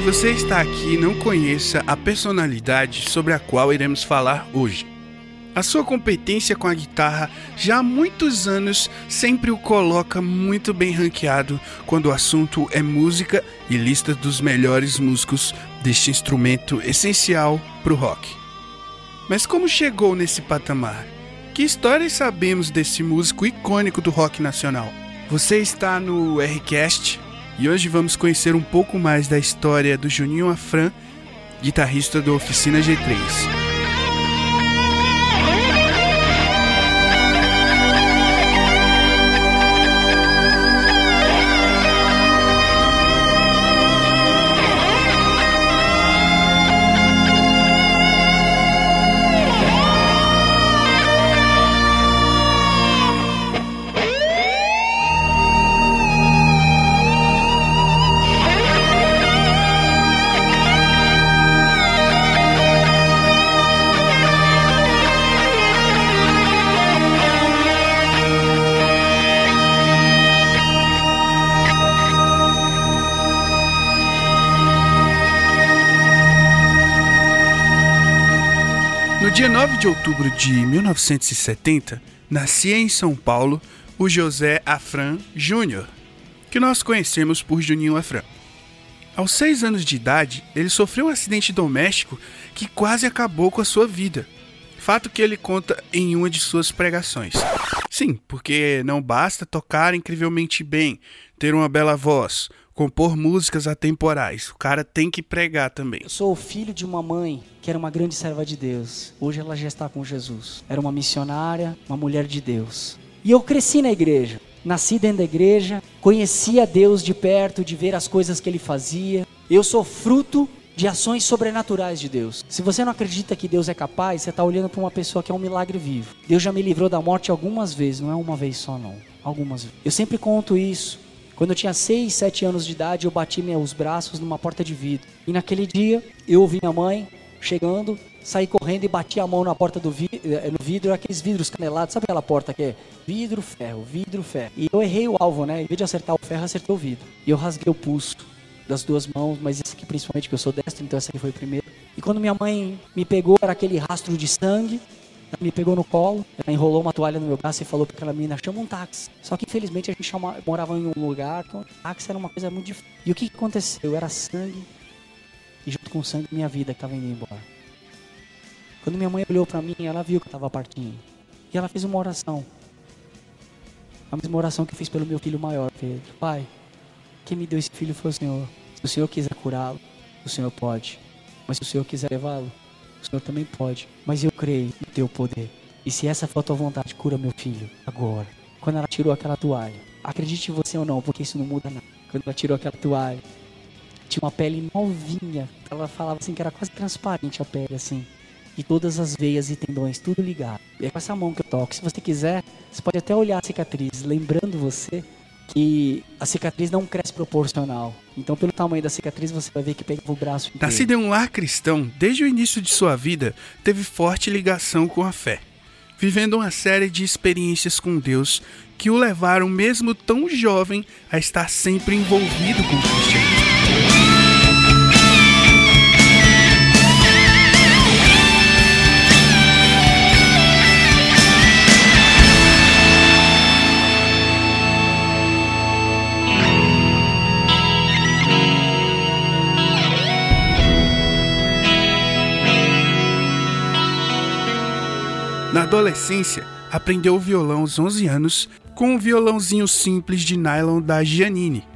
se você está aqui e não conheça a personalidade sobre a qual iremos falar hoje. A sua competência com a guitarra já há muitos anos sempre o coloca muito bem ranqueado quando o assunto é música e lista dos melhores músicos deste instrumento essencial para o rock. Mas como chegou nesse patamar? Que histórias sabemos desse músico icônico do rock nacional? Você está no Rcast e hoje vamos conhecer um pouco mais da história do Juninho Afran, guitarrista do Oficina G3. Dia 9 de outubro de 1970, nascia em São Paulo o José Afran Júnior, que nós conhecemos por Juninho Afran. Aos seis anos de idade, ele sofreu um acidente doméstico que quase acabou com a sua vida. Fato que ele conta em uma de suas pregações. Sim, porque não basta tocar incrivelmente bem, ter uma bela voz, compor músicas atemporais. O cara tem que pregar também. Eu sou o filho de uma mãe que era uma grande serva de Deus. Hoje ela já está com Jesus. Era uma missionária, uma mulher de Deus. E eu cresci na igreja. Nasci dentro da igreja, conhecia Deus de perto, de ver as coisas que ele fazia. Eu sou fruto de ações sobrenaturais de Deus. Se você não acredita que Deus é capaz, você está olhando para uma pessoa que é um milagre vivo. Deus já me livrou da morte algumas vezes, não é uma vez só não. Algumas vezes. Eu sempre conto isso quando eu tinha 6, 7 anos de idade, eu bati meus braços numa porta de vidro. E naquele dia, eu ouvi minha mãe chegando, saí correndo e bati a mão na porta do vidro, eh, no vidro, aqueles vidros canelados, sabe aquela porta que é vidro, ferro, vidro, ferro. E eu errei o alvo, né? Em vez de acertar o ferro, acertei o vidro. E eu rasguei o pulso das duas mãos, mas esse aqui principalmente, que eu sou destro, então essa aqui foi o primeiro. E quando minha mãe me pegou, era aquele rastro de sangue, ela me pegou no colo, enrolou uma toalha no meu braço e falou para aquela menina: chama um táxi. Só que infelizmente a gente chama, morava em um lugar que o táxi era uma coisa muito difícil. E o que, aconteceu? Era sangue, e junto com sangue, minha vida que estava indo embora. Quando minha mãe olhou para mim, ela viu que eu estava partindo. E ela fez uma oração. A mesma oração que eu fiz pelo meu filho maior, Pedro. Pai, quem me deu esse filho foi o Senhor. Se o Senhor quiser curá-lo, o Senhor pode. Mas se o Senhor quiser levá-lo, o Senhor também pode. Mas eu creio no teu poder. E se essa for a tua vontade, cura meu filho agora. Quando ela tirou aquela toalha, acredite você ou não, porque isso não muda nada. Quando ela tirou aquela toalha, tinha uma pele novinha. Ela falava assim que era quase transparente a pele, assim. E todas as veias e tendões, tudo ligado. E é com essa mão que eu toco. Se você quiser, você pode até olhar a cicatriz, lembrando você que a cicatriz não cresce proporcional. Então, pelo tamanho da cicatriz, você vai ver que pega o braço inteiro. Nascido em um lar cristão, desde o início de sua vida, teve forte ligação com a fé, vivendo uma série de experiências com Deus que o levaram, mesmo tão jovem, a estar sempre envolvido com o cristianismo. Na adolescência, aprendeu o violão aos 11 anos com um violãozinho simples de nylon da Giannini.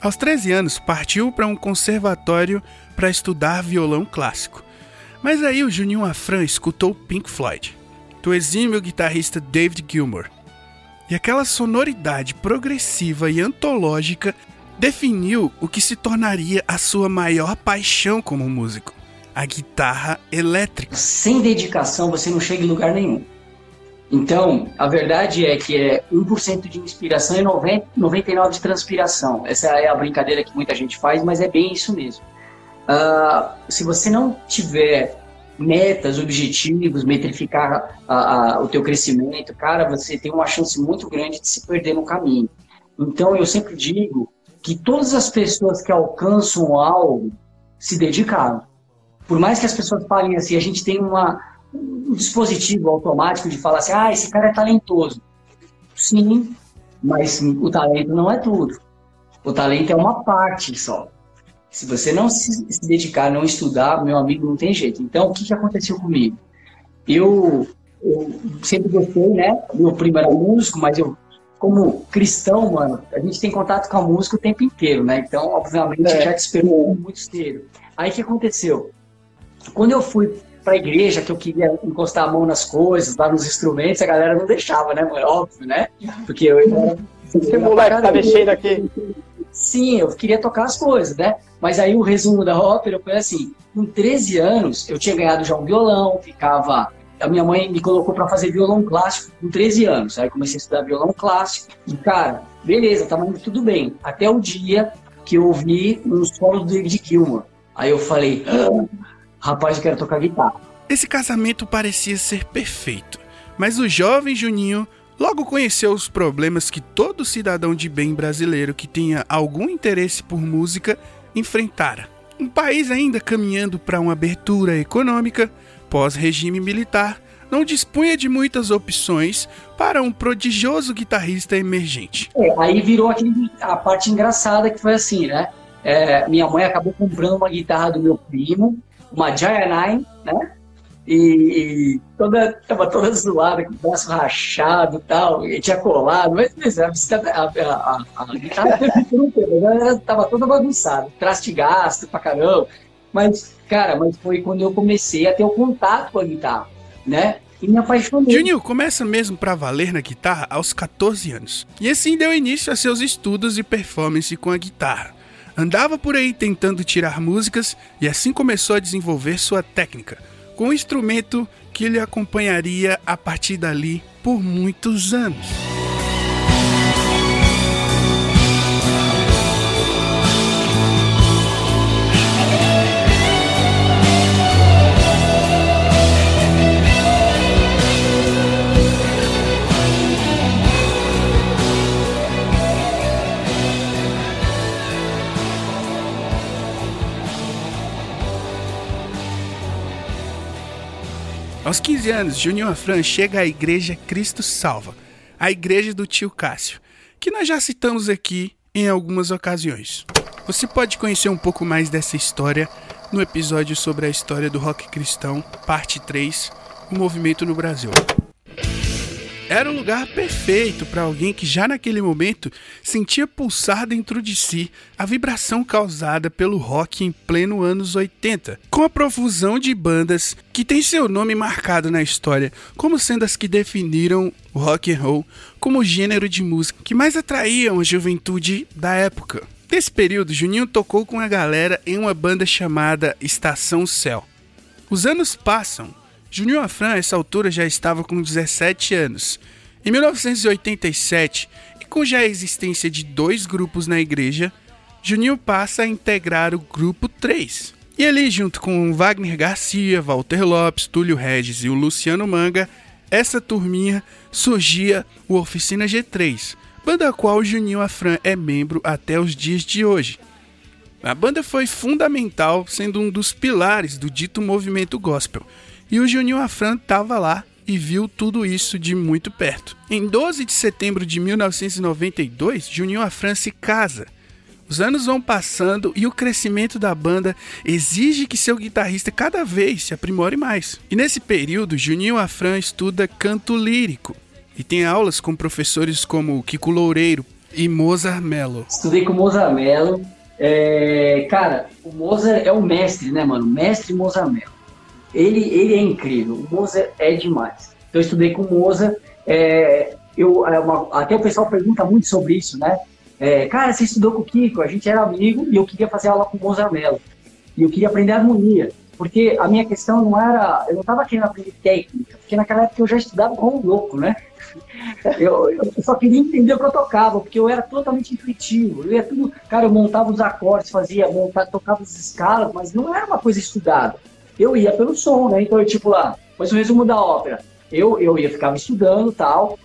Aos 13 anos, partiu para um conservatório para estudar violão clássico. Mas aí o Juninho Afran escutou Pink Floyd, do exímio guitarrista David Gilmour. E aquela sonoridade progressiva e antológica definiu o que se tornaria a sua maior paixão como músico a guitarra elétrica. Sem dedicação você não chega em lugar nenhum. Então, a verdade é que é 1% de inspiração e 90, 99% de transpiração. Essa é a brincadeira que muita gente faz, mas é bem isso mesmo. Uh, se você não tiver metas, objetivos, metrificar o teu crescimento, cara, você tem uma chance muito grande de se perder no caminho. Então, eu sempre digo que todas as pessoas que alcançam algo se dedicaram. Por mais que as pessoas falem assim, a gente tem uma, um dispositivo automático de falar assim, ah, esse cara é talentoso. Sim, mas o talento não é tudo. O talento é uma parte só. Se você não se, se dedicar, não estudar, meu amigo, não tem jeito. Então, o que, que aconteceu comigo? Eu, eu sempre gostei, né? Meu primo era músico, mas eu, como cristão, mano, a gente tem contato com a música o tempo inteiro, né? Então, obviamente, é. já te esperou muito cedo. Aí, o que aconteceu? Quando eu fui para a igreja, que eu queria encostar a mão nas coisas, lá nos instrumentos, a galera não deixava, né, mano? Óbvio, né? Porque eu era... Esse moleque tá mexendo aqui. Sim, eu queria tocar as coisas, né? Mas aí o resumo da ópera foi assim: com 13 anos, eu tinha ganhado já um violão, ficava. A minha mãe me colocou para fazer violão clássico com 13 anos. Aí comecei a estudar violão clássico. E, cara, beleza, tava indo tudo bem. Até o dia que eu ouvi um solo do David Gilmour. Aí eu falei, ah, rapaz, eu quero tocar guitarra. Esse casamento parecia ser perfeito, mas o jovem Juninho Logo conheceu os problemas que todo cidadão de bem brasileiro que tenha algum interesse por música enfrentara. Um país ainda caminhando para uma abertura econômica, pós-regime militar, não dispunha de muitas opções para um prodigioso guitarrista emergente. É, aí virou aquele, a parte engraçada que foi assim, né? É, minha mãe acabou comprando uma guitarra do meu primo, uma Giant Nine, né? e, e toda, tava toda zoada, com o braço rachado e tal, e tinha colado, mas, mas a, a, a, a, guitarra né? tava toda bagunçada, traste gasto pra caramba, mas, cara, mas foi quando eu comecei a ter o contato com a guitarra, né? E me apaixonei. Juninho começa mesmo para valer na guitarra aos 14 anos. E assim deu início a seus estudos e performance com a guitarra. Andava por aí tentando tirar músicas e assim começou a desenvolver sua técnica com um instrumento que lhe acompanharia a partir dali por muitos anos. Aos 15 anos, Juninho Afran chega à Igreja Cristo Salva, a igreja do tio Cássio, que nós já citamos aqui em algumas ocasiões. Você pode conhecer um pouco mais dessa história no episódio sobre a história do rock cristão, parte 3, o movimento no Brasil. Era o lugar perfeito para alguém que já naquele momento sentia pulsar dentro de si a vibração causada pelo rock em pleno anos 80, com a profusão de bandas que tem seu nome marcado na história como sendo as que definiram o rock and roll como o gênero de música que mais atraíam a juventude da época. Nesse período, Juninho tocou com a galera em uma banda chamada Estação Céu. Os anos passam Juninho Afran, a essa altura, já estava com 17 anos. Em 1987, e com já a existência de dois grupos na igreja, Juninho passa a integrar o grupo 3. E ali, junto com Wagner Garcia, Walter Lopes, Túlio Regis e o Luciano Manga, essa turminha surgia o Oficina G3, banda a qual Juninho Afran é membro até os dias de hoje. A banda foi fundamental, sendo um dos pilares do dito movimento gospel, e o Juninho Afran estava lá e viu tudo isso de muito perto. Em 12 de setembro de 1992, Juninho Afran se casa. Os anos vão passando e o crescimento da banda exige que seu guitarrista cada vez se aprimore mais. E nesse período, Juninho Afran estuda canto lírico e tem aulas com professores como Kiko Loureiro e Mozart Mello. Estudei com Mozart Mello. É, cara, o Mozart é o mestre, né, mano? Mestre Mozart Mello ele, ele é incrível. O Mozart é demais. Então, eu estudei com o Mozart. É, eu, é uma, até o pessoal pergunta muito sobre isso, né? É, cara, você estudou com o Kiko? A gente era amigo e eu queria fazer aula com o Mozart Mello. E eu queria aprender harmonia. Porque a minha questão não era. Eu não estava querendo aprender técnica, porque naquela época eu já estudava como um louco, né? Eu, eu, só queria entender o que eu tocava, porque eu era totalmente intuitivo. Eu ia tudo. Cara, eu montava os acordes, fazia, montava, tocava as escalas, mas não era uma coisa estudada eu ia pelo som, né? Então, eu, tipo lá, mas o resumo da ópera. Eu, eu ia, ficava estudando tal.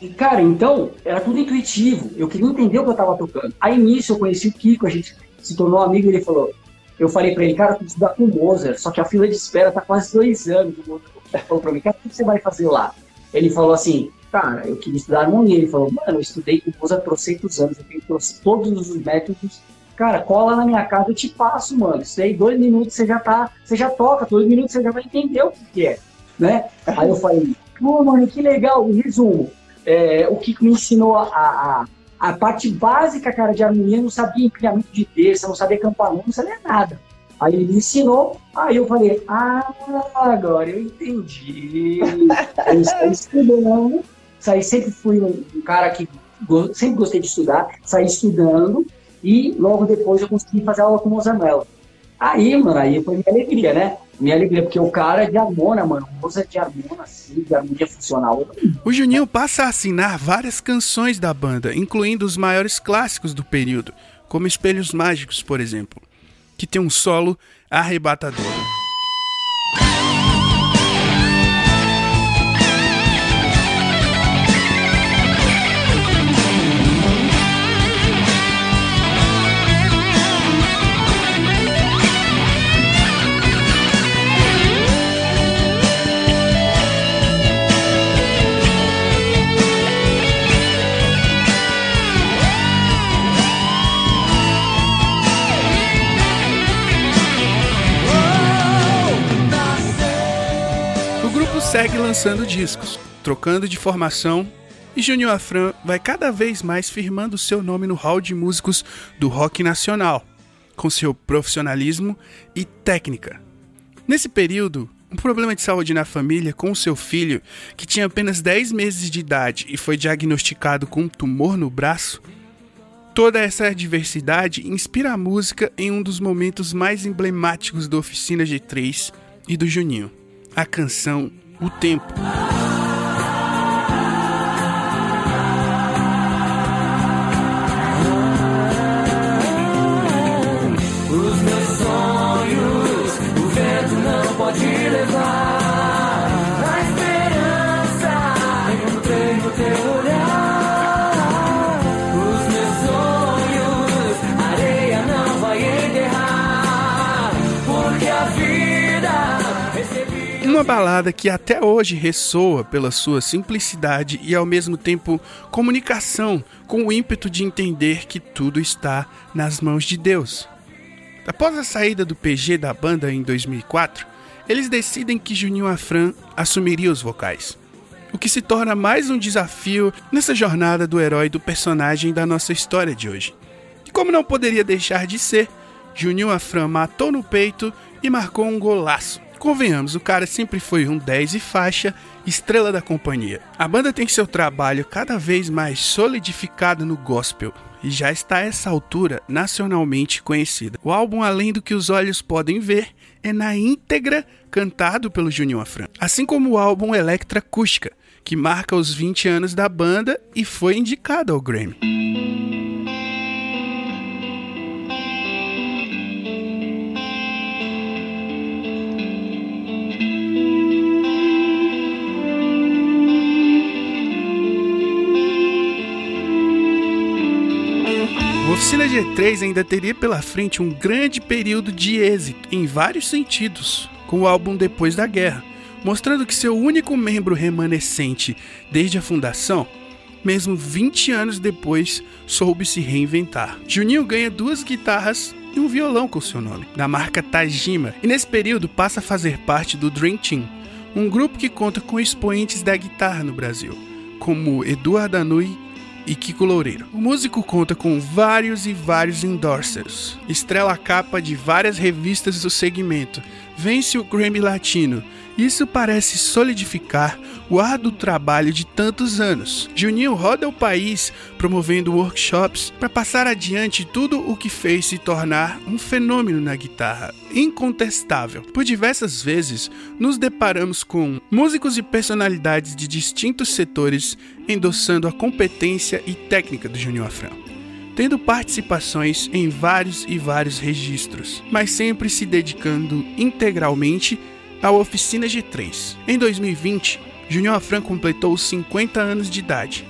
E, cara, então, era tudo intuitivo. Eu queria entender o que eu tava tocando. Aí, nisso, eu conheci o Kiko, a gente se tornou amigo e ele falou: Eu falei para ele, cara, eu estudar com o Mozart, só que a fila de espera tá quase dois anos. Ele falou para mim, cara, o que você vai fazer lá? Ele falou assim, cara, eu queria estudar harmonia. Ele falou, mano, eu estudei com o Mozart por trocentos anos, eu tenho todos os métodos. Cara, cola na minha casa, eu te passo, mano. Isso aí, dois minutos você já tá, você já toca, dois minutos você já vai entender o que, que é, né? Aí eu falei, pô, mano, que legal. Em resumo, é, o que me ensinou a, a, a, parte básica, cara, de harmonia, eu não sabia empilhamento de terça, não sabia campanão, não sabia nada. Aí ele me ensinou, aí eu falei, ah, agora eu entendi. eu estou estudando, saí, sempre fui um cara que sempre gostei de estudar, saí estudando e logo depois eu consegui fazer aula com o Mozanuel. Aí, mano, aí foi minha alegria, né? Minha alegria, porque o cara é de harmona, mano. Moça de harmona, assim, de harmonia funcional. O Juninho passa a assinar várias canções da banda, incluindo os maiores clássicos do período, como Espelhos Mágicos, por exemplo que tem um solo arrebatador. Segue lançando discos, trocando de formação, e Júnior Afran vai cada vez mais firmando seu nome no hall de músicos do rock nacional, com seu profissionalismo e técnica. Nesse período, um problema de saúde na família com seu filho, que tinha apenas 10 meses de idade e foi diagnosticado com um tumor no braço, toda essa adversidade inspira a música em um dos momentos mais emblemáticos da Oficina G3 e do Juninho, a canção o tempo. Balada que até hoje ressoa pela sua simplicidade e ao mesmo tempo comunicação com o ímpeto de entender que tudo está nas mãos de Deus. Após a saída do PG da banda em 2004, eles decidem que Juninho Afran assumiria os vocais. O que se torna mais um desafio nessa jornada do herói do personagem da nossa história de hoje. E como não poderia deixar de ser, Juninho Afran matou no peito e marcou um golaço Convenhamos, o cara sempre foi um 10 e faixa, estrela da companhia. A banda tem seu trabalho cada vez mais solidificado no gospel e já está a essa altura nacionalmente conhecida. O álbum Além do que os olhos podem ver é na íntegra cantado pelo Junior Afran, assim como o álbum Electra Acústica, que marca os 20 anos da banda e foi indicado ao Grammy. Oficina G3 ainda teria pela frente um grande período de êxito em vários sentidos, com o álbum Depois da Guerra, mostrando que seu único membro remanescente desde a fundação, mesmo 20 anos depois, soube se reinventar. Juninho ganha duas guitarras e um violão com seu nome, da marca Tajima, e nesse período passa a fazer parte do Dream Team, um grupo que conta com expoentes da guitarra no Brasil, como Eduardo Anui e Kiko Loureiro. O músico conta com vários e vários endorsers, estrela a capa de várias revistas do segmento, vence o Grammy Latino. Isso parece solidificar o árduo trabalho de tantos anos. Juninho roda o país promovendo workshops para passar adiante tudo o que fez se tornar um fenômeno na guitarra, incontestável. Por diversas vezes nos deparamos com músicos e personalidades de distintos setores endossando a competência e técnica do Júnior Afrão tendo participações em vários e vários registros, mas sempre se dedicando integralmente à oficina G3. Em 2020, Júnior Afran completou 50 anos de idade,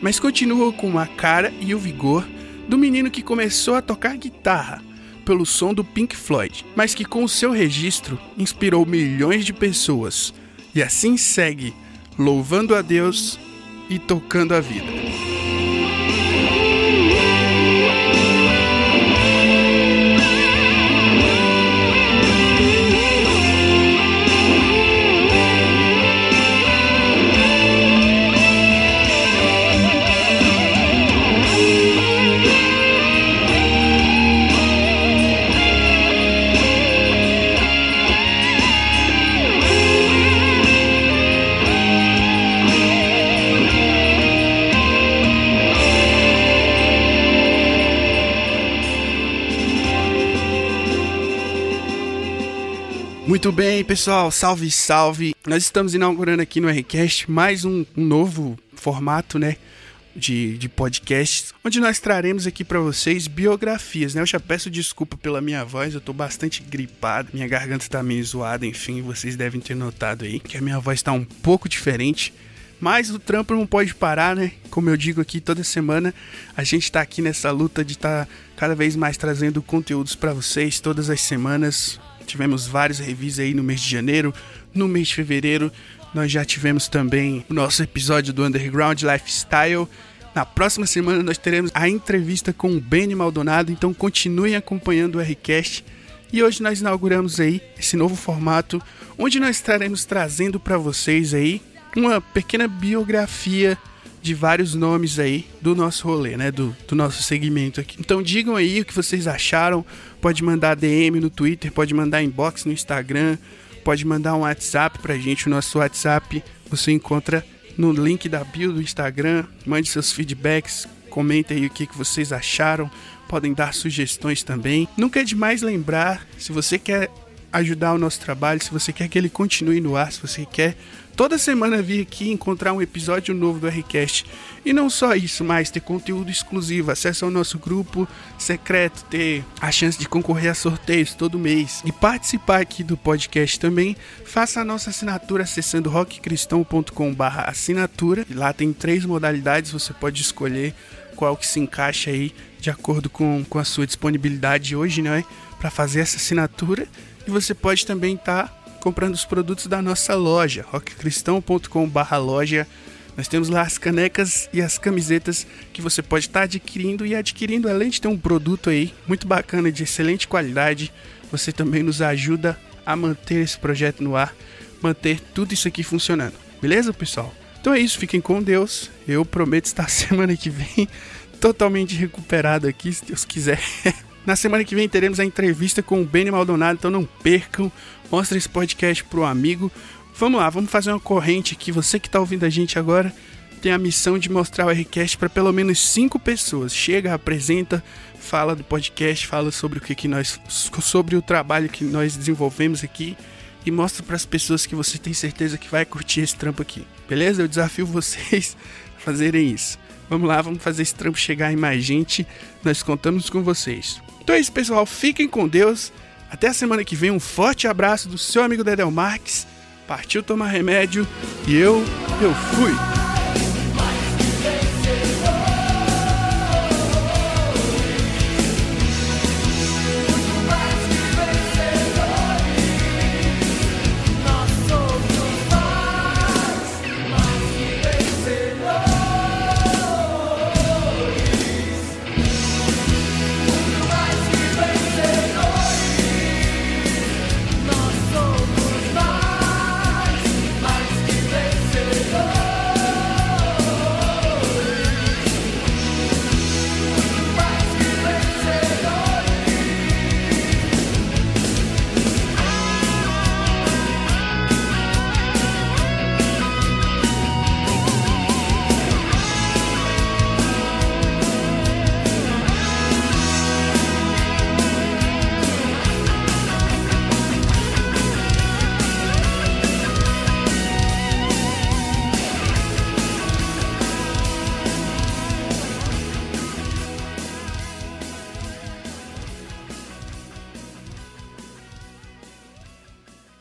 mas continua com a cara e o vigor do menino que começou a tocar guitarra pelo som do Pink Floyd, mas que com o seu registro inspirou milhões de pessoas. E assim segue, louvando a Deus e tocando a vida. Muito bem, pessoal, salve, salve. Nós estamos inaugurando aqui no Rcast mais um, um novo formato, né? De, de podcasts, onde nós traremos aqui para vocês biografias, né? Eu já peço desculpa pela minha voz, eu tô bastante gripado, minha garganta tá meio zoada, enfim, vocês devem ter notado aí que a minha voz tá um pouco diferente. Mas o trampo não pode parar, né? Como eu digo aqui toda semana, a gente tá aqui nessa luta de estar tá cada vez mais trazendo conteúdos para vocês todas as semanas. Tivemos vários reviews aí no mês de janeiro, no mês de fevereiro. Nós já tivemos também o nosso episódio do Underground Lifestyle. Na próxima semana nós teremos a entrevista com o Benny Maldonado, então continuem acompanhando o Rcast. E hoje nós inauguramos aí esse novo formato, onde nós estaremos trazendo para vocês aí uma pequena biografia de vários nomes aí do nosso rolê, né? Do, do nosso segmento aqui. Então digam aí o que vocês acharam. Pode mandar DM no Twitter, pode mandar inbox no Instagram, pode mandar um WhatsApp pra gente. O nosso WhatsApp você encontra no link da bio do Instagram. Mande seus feedbacks, comente aí o que, que vocês acharam. Podem dar sugestões também. Nunca é demais lembrar, se você quer ajudar o nosso trabalho, se você quer que ele continue no ar, se você quer toda semana vir aqui encontrar um episódio novo do Rcast. E não só isso, mas ter conteúdo exclusivo, acesso ao nosso grupo secreto, ter a chance de concorrer a sorteios todo mês e participar aqui do podcast também, faça a nossa assinatura acessando rockcristão.com/assinatura. Lá tem três modalidades, você pode escolher qual que se encaixa aí de acordo com, com a sua disponibilidade hoje, né, para fazer essa assinatura. E você pode também estar tá comprando os produtos da nossa loja, rockcristão.com/loja. Nós temos lá as canecas e as camisetas que você pode estar tá adquirindo e adquirindo, além de ter um produto aí muito bacana de excelente qualidade, você também nos ajuda a manter esse projeto no ar, manter tudo isso aqui funcionando. Beleza, pessoal? Então é isso, fiquem com Deus. Eu prometo estar semana que vem totalmente recuperado aqui, se Deus quiser. Na semana que vem teremos a entrevista com o Benny Maldonado, então não percam. Mostre esse podcast pro amigo. Vamos lá, vamos fazer uma corrente aqui. Você que está ouvindo a gente agora tem a missão de mostrar o Rcast para pelo menos cinco pessoas. Chega, apresenta, fala do podcast, fala sobre o que, que nós, sobre o trabalho que nós desenvolvemos aqui e mostra para as pessoas que você tem certeza que vai curtir esse trampo aqui. Beleza? Eu desafio vocês a fazerem isso. Vamos lá, vamos fazer esse trampo chegar em mais gente. Nós contamos com vocês. Então é isso, pessoal. Fiquem com Deus. Até a semana que vem. Um forte abraço do seu amigo Dedel Marques. Partiu tomar remédio e eu, eu fui.